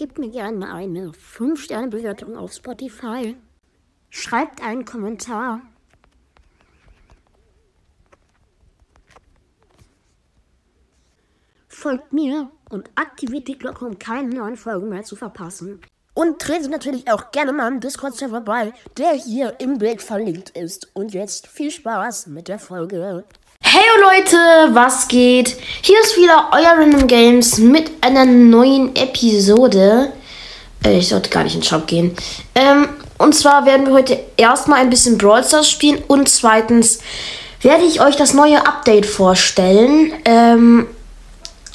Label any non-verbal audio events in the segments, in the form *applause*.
Gebt mir gerne eine 5-Sterne-Bewertung auf Spotify. Schreibt einen Kommentar. Folgt mir und aktiviert die Glocke, um keine neuen Folgen mehr zu verpassen. Und tretet natürlich auch gerne mal im Discord-Server bei, der hier im Bild verlinkt ist. Und jetzt viel Spaß mit der Folge. Leute, was geht? Hier ist wieder euer Random Games mit einer neuen Episode. Äh, ich sollte gar nicht in den Shop gehen. Ähm, und zwar werden wir heute erstmal ein bisschen Brawl Stars spielen und zweitens werde ich euch das neue Update vorstellen. Ähm,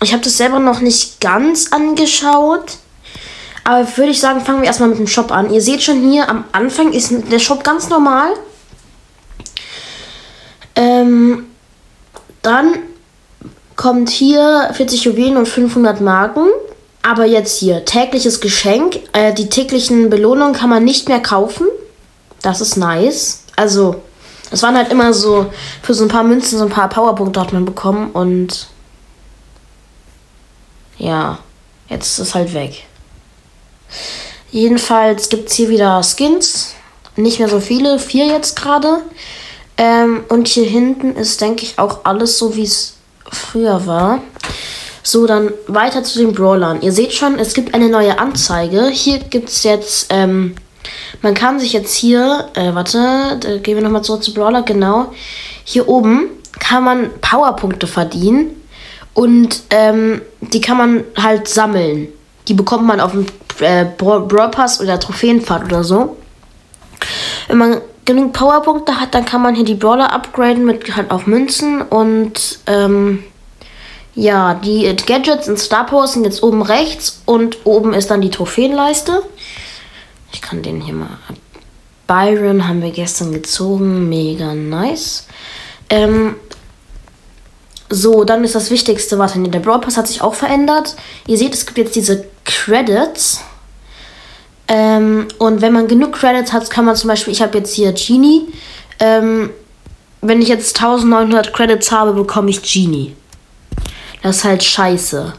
ich habe das selber noch nicht ganz angeschaut. Aber würde ich sagen, fangen wir erstmal mit dem Shop an. Ihr seht schon hier, am Anfang ist der Shop ganz normal. Ähm, dann kommt hier 40 Juwelen und 500 Marken. Aber jetzt hier, tägliches Geschenk. Äh, die täglichen Belohnungen kann man nicht mehr kaufen. Das ist nice. Also, es waren halt immer so, für so ein paar Münzen, so ein paar Powerpunkte hat man bekommen. Und ja, jetzt ist es halt weg. Jedenfalls gibt es hier wieder Skins. Nicht mehr so viele, vier jetzt gerade. Ähm, und hier hinten ist, denke ich, auch alles so, wie es früher war. So, dann weiter zu den Brawlern. Ihr seht schon, es gibt eine neue Anzeige. Hier gibt es jetzt, ähm, man kann sich jetzt hier, äh, warte, gehen wir nochmal zurück zu Brawler, genau. Hier oben kann man Powerpunkte verdienen und ähm, die kann man halt sammeln. Die bekommt man auf dem äh, Brawl Pass oder Trophäenfahrt oder so. Wenn man genug Powerpunkte hat, dann kann man hier die Brawler upgraden mit halt auch Münzen und ähm, ja, die Gadgets und Star Powers sind jetzt oben rechts und oben ist dann die Trophäenleiste. Ich kann den hier mal. Byron haben wir gestern gezogen, mega nice. Ähm, so, dann ist das Wichtigste, warte, der Brawl Pass hat sich auch verändert. Ihr seht, es gibt jetzt diese Credits. Ähm, und wenn man genug Credits hat, kann man zum Beispiel, ich habe jetzt hier Genie. Ähm, wenn ich jetzt 1900 Credits habe, bekomme ich Genie. Das ist halt scheiße.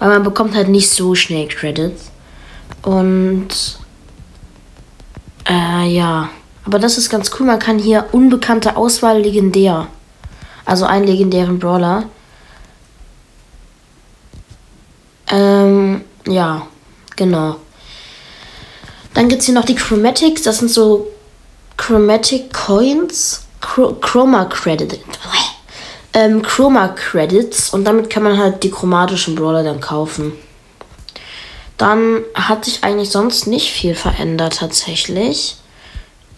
Weil man bekommt halt nicht so schnell Credits. Und äh, ja. Aber das ist ganz cool. Man kann hier unbekannte Auswahl legendär. Also einen legendären Brawler. Ähm, ja, genau. Dann gibt es hier noch die Chromatics. Das sind so Chromatic Coins. Chroma Credit. Ähm, Chroma Credits. Und damit kann man halt die chromatischen Brawler dann kaufen. Dann hat sich eigentlich sonst nicht viel verändert tatsächlich.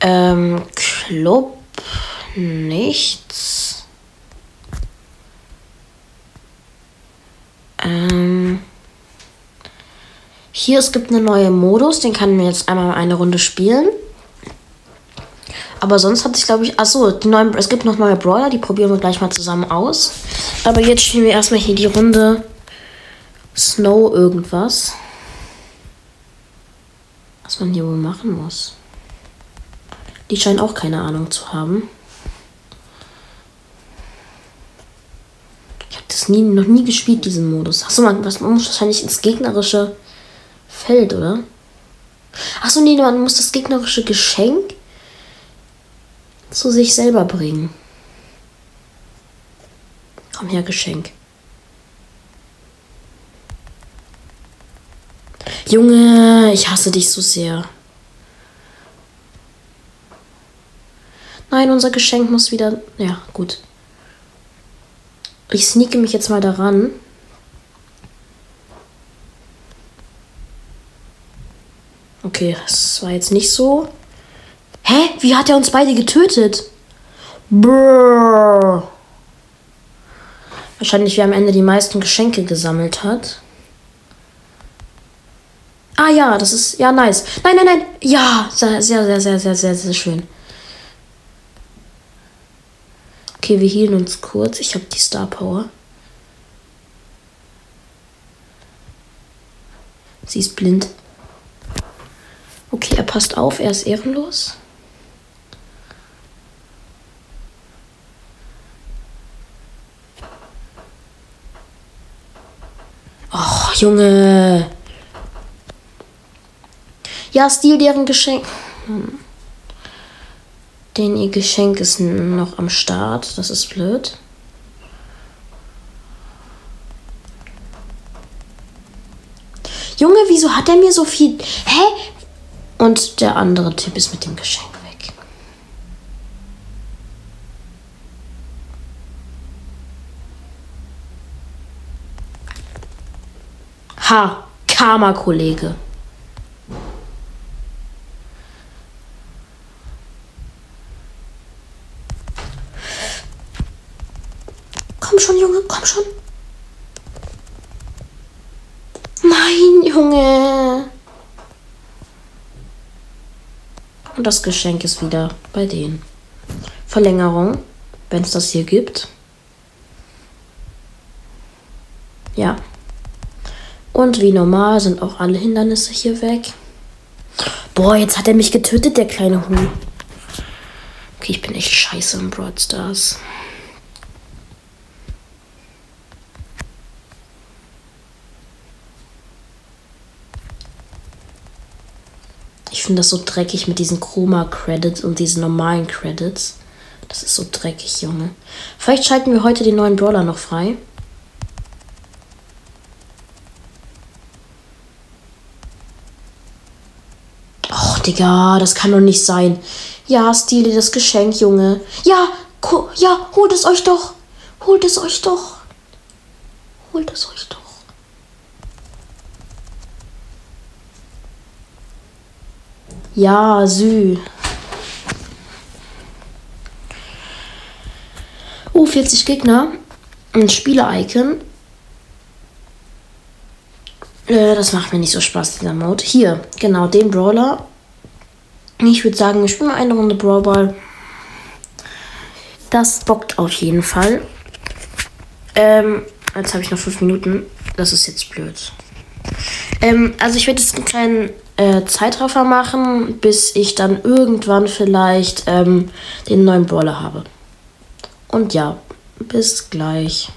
Ähm, Club nichts. Ähm, hier, es gibt einen neuen Modus, den kann man jetzt einmal eine Runde spielen. Aber sonst hat sich, glaube ich, achso, die neuen, es gibt noch neue Brawler, die probieren wir gleich mal zusammen aus. Aber jetzt spielen wir erstmal hier die Runde Snow irgendwas. Was man hier wohl machen muss. Die scheinen auch keine Ahnung zu haben. Ich habe das nie, noch nie gespielt, diesen Modus. Achso, man, man muss wahrscheinlich ins gegnerische Feld, oder? Achso, nee, man muss das gegnerische Geschenk zu sich selber bringen. Komm her, Geschenk. Junge, ich hasse dich so sehr. Nein, unser Geschenk muss wieder. Ja, gut. Ich sneake mich jetzt mal daran. Okay, das war jetzt nicht so. Hä? Wie hat er uns beide getötet? Brrr. Wahrscheinlich, wer am Ende die meisten Geschenke gesammelt hat. Ah ja, das ist ja nice. Nein, nein, nein. Ja, sehr, sehr, sehr, sehr, sehr, sehr, sehr schön. Okay, wir hielen uns kurz. Ich habe die Star Power. Sie ist blind. Passt auf, er ist ehrenlos. Och, Junge. Ja, Stil, deren Geschenk. Hm. Den ihr Geschenk ist noch am Start. Das ist blöd. Junge, wieso hat er mir so viel. Hä? Und der andere Typ ist mit dem Geschenk weg. Ha, Karma-Kollege. Komm schon, Junge, komm schon. Nein, Junge. Und das Geschenk ist wieder bei denen. Verlängerung, wenn es das hier gibt. Ja. Und wie normal sind auch alle Hindernisse hier weg. Boah, jetzt hat er mich getötet, der kleine Huhn. Okay, ich bin echt scheiße im Broad Ich finde das so dreckig mit diesen Chroma-Credits und diesen normalen Credits. Das ist so dreckig, Junge. Vielleicht schalten wir heute den neuen Brawler noch frei. Och, Digga, das kann doch nicht sein. Ja, Stile, das Geschenk, Junge. Ja, ja, holt es euch doch. Holt es euch doch. Holt es euch doch. Ja, Sü. Oh, 40 Gegner. Ein Spieler-Icon. Äh, das macht mir nicht so Spaß, dieser Mode. Hier, genau, den Brawler. Ich würde sagen, wir spielen mal eine Runde Brawlball. Das bockt auf jeden Fall. Ähm, jetzt habe ich noch fünf Minuten. Das ist jetzt blöd. Ähm, also ich werde jetzt einen kleinen äh, Zeitraffer machen, bis ich dann irgendwann vielleicht ähm, den neuen Brawler habe. Und ja, bis gleich.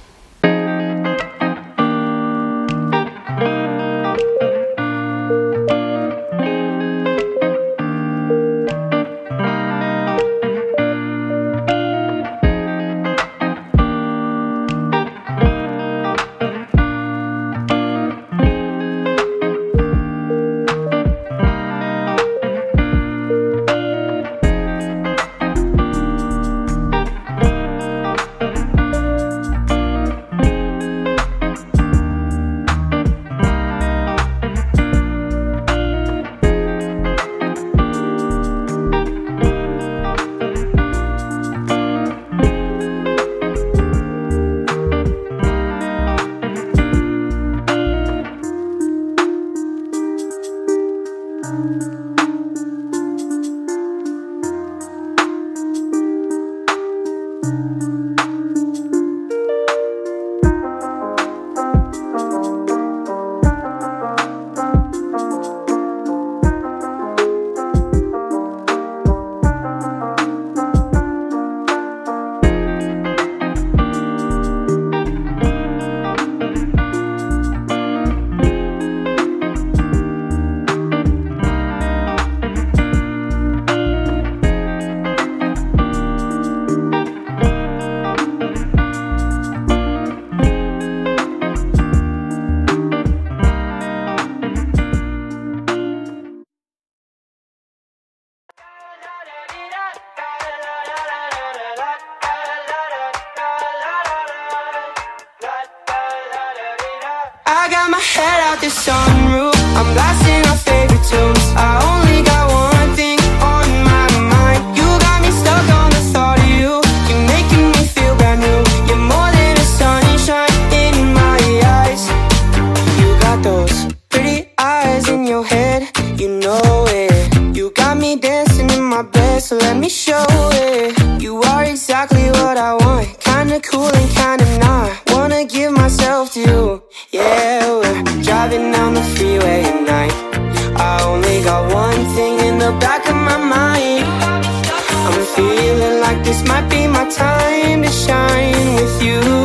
This might be my time to shine with you.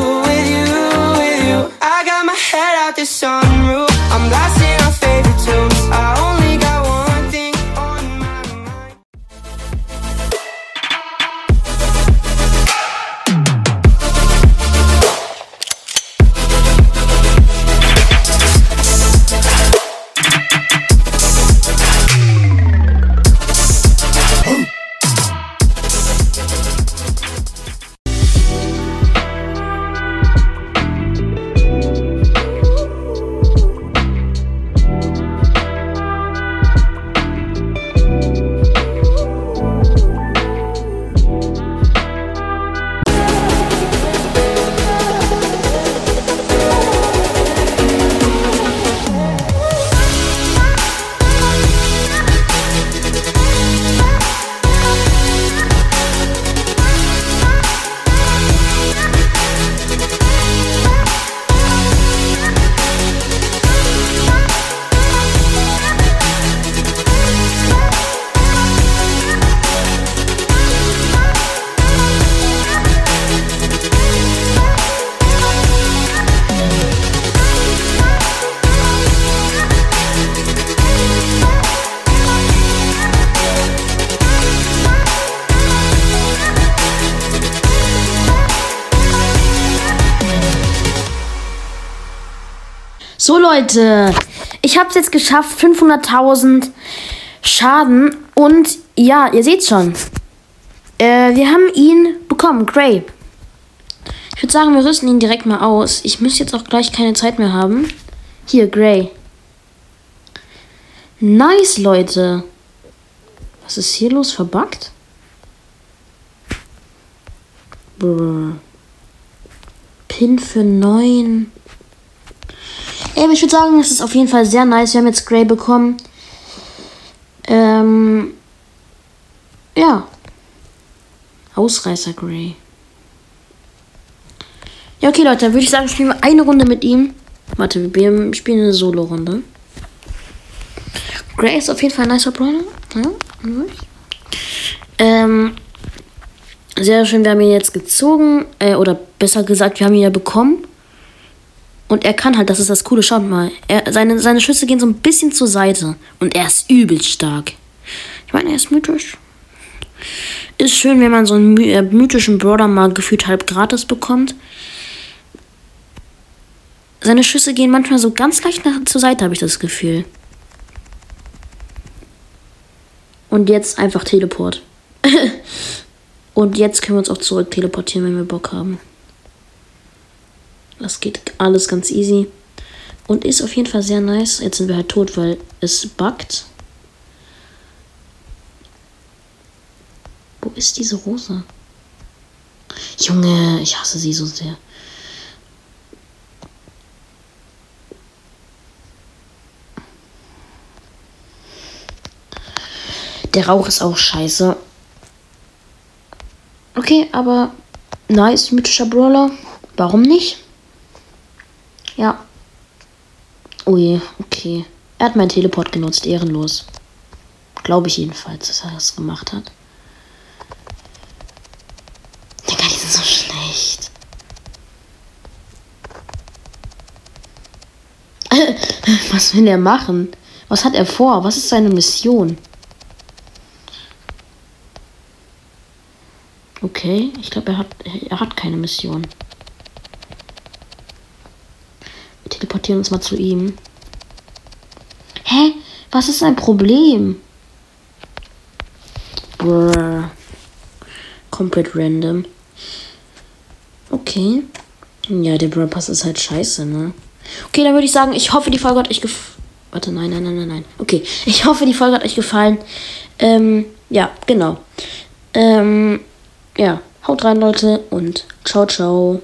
So Leute, ich habe es jetzt geschafft, 500.000 Schaden und ja, ihr seht schon, äh, wir haben ihn bekommen, Gray. Ich würde sagen, wir rüsten ihn direkt mal aus. Ich müsste jetzt auch gleich keine Zeit mehr haben. Hier, Gray. Nice, Leute. Was ist hier los? Verbuggt? Brr. Pin für 9. Ey, ich würde sagen, das ist auf jeden Fall sehr nice. Wir haben jetzt Gray bekommen. Ähm. Ja. Ausreißer Gray. Ja, okay, Leute, dann würde ich sagen, spielen wir eine Runde mit ihm. Warte, wir spielen eine Solo-Runde. Gray ist auf jeden Fall ein nicer Brawler. Ja, ähm, sehr schön, wir haben ihn jetzt gezogen. Äh, oder besser gesagt, wir haben ihn ja bekommen. Und er kann halt, das ist das Coole, schaut mal. Er, seine, seine Schüsse gehen so ein bisschen zur Seite. Und er ist übel stark. Ich meine, er ist mythisch. Ist schön, wenn man so einen äh, mythischen Brawler mal gefühlt halb gratis bekommt. Seine Schüsse gehen manchmal so ganz leicht nach, zur Seite, habe ich das Gefühl. Und jetzt einfach Teleport. *laughs* Und jetzt können wir uns auch zurück teleportieren, wenn wir Bock haben. Das geht alles ganz easy. Und ist auf jeden Fall sehr nice. Jetzt sind wir halt tot, weil es buggt. Wo ist diese Rose? Junge, ich hasse sie so sehr. Der Rauch ist auch scheiße. Okay, aber nice, mythischer Brawler. Warum nicht? Ja. Ui, okay. Er hat meinen Teleport genutzt, ehrenlos. Glaube ich jedenfalls, dass er das gemacht hat. Digga, die sind so schlecht. *laughs* Was will er machen? Was hat er vor? Was ist seine Mission? Okay, ich glaube, er hat, er hat keine Mission. Wir teleportieren uns mal zu ihm. Hä? Was ist sein Problem? Brr. Komplett random. Okay. Ja, der Brawl Pass ist halt scheiße, ne? Okay, dann würde ich sagen, ich hoffe, die Folge hat euch gefallen. Warte, nein, nein, nein, nein, nein. Okay, *laughs* ich hoffe, die Folge hat euch gefallen. Ähm, ja, genau. Ähm, ja, haut rein, Leute, und ciao, ciao.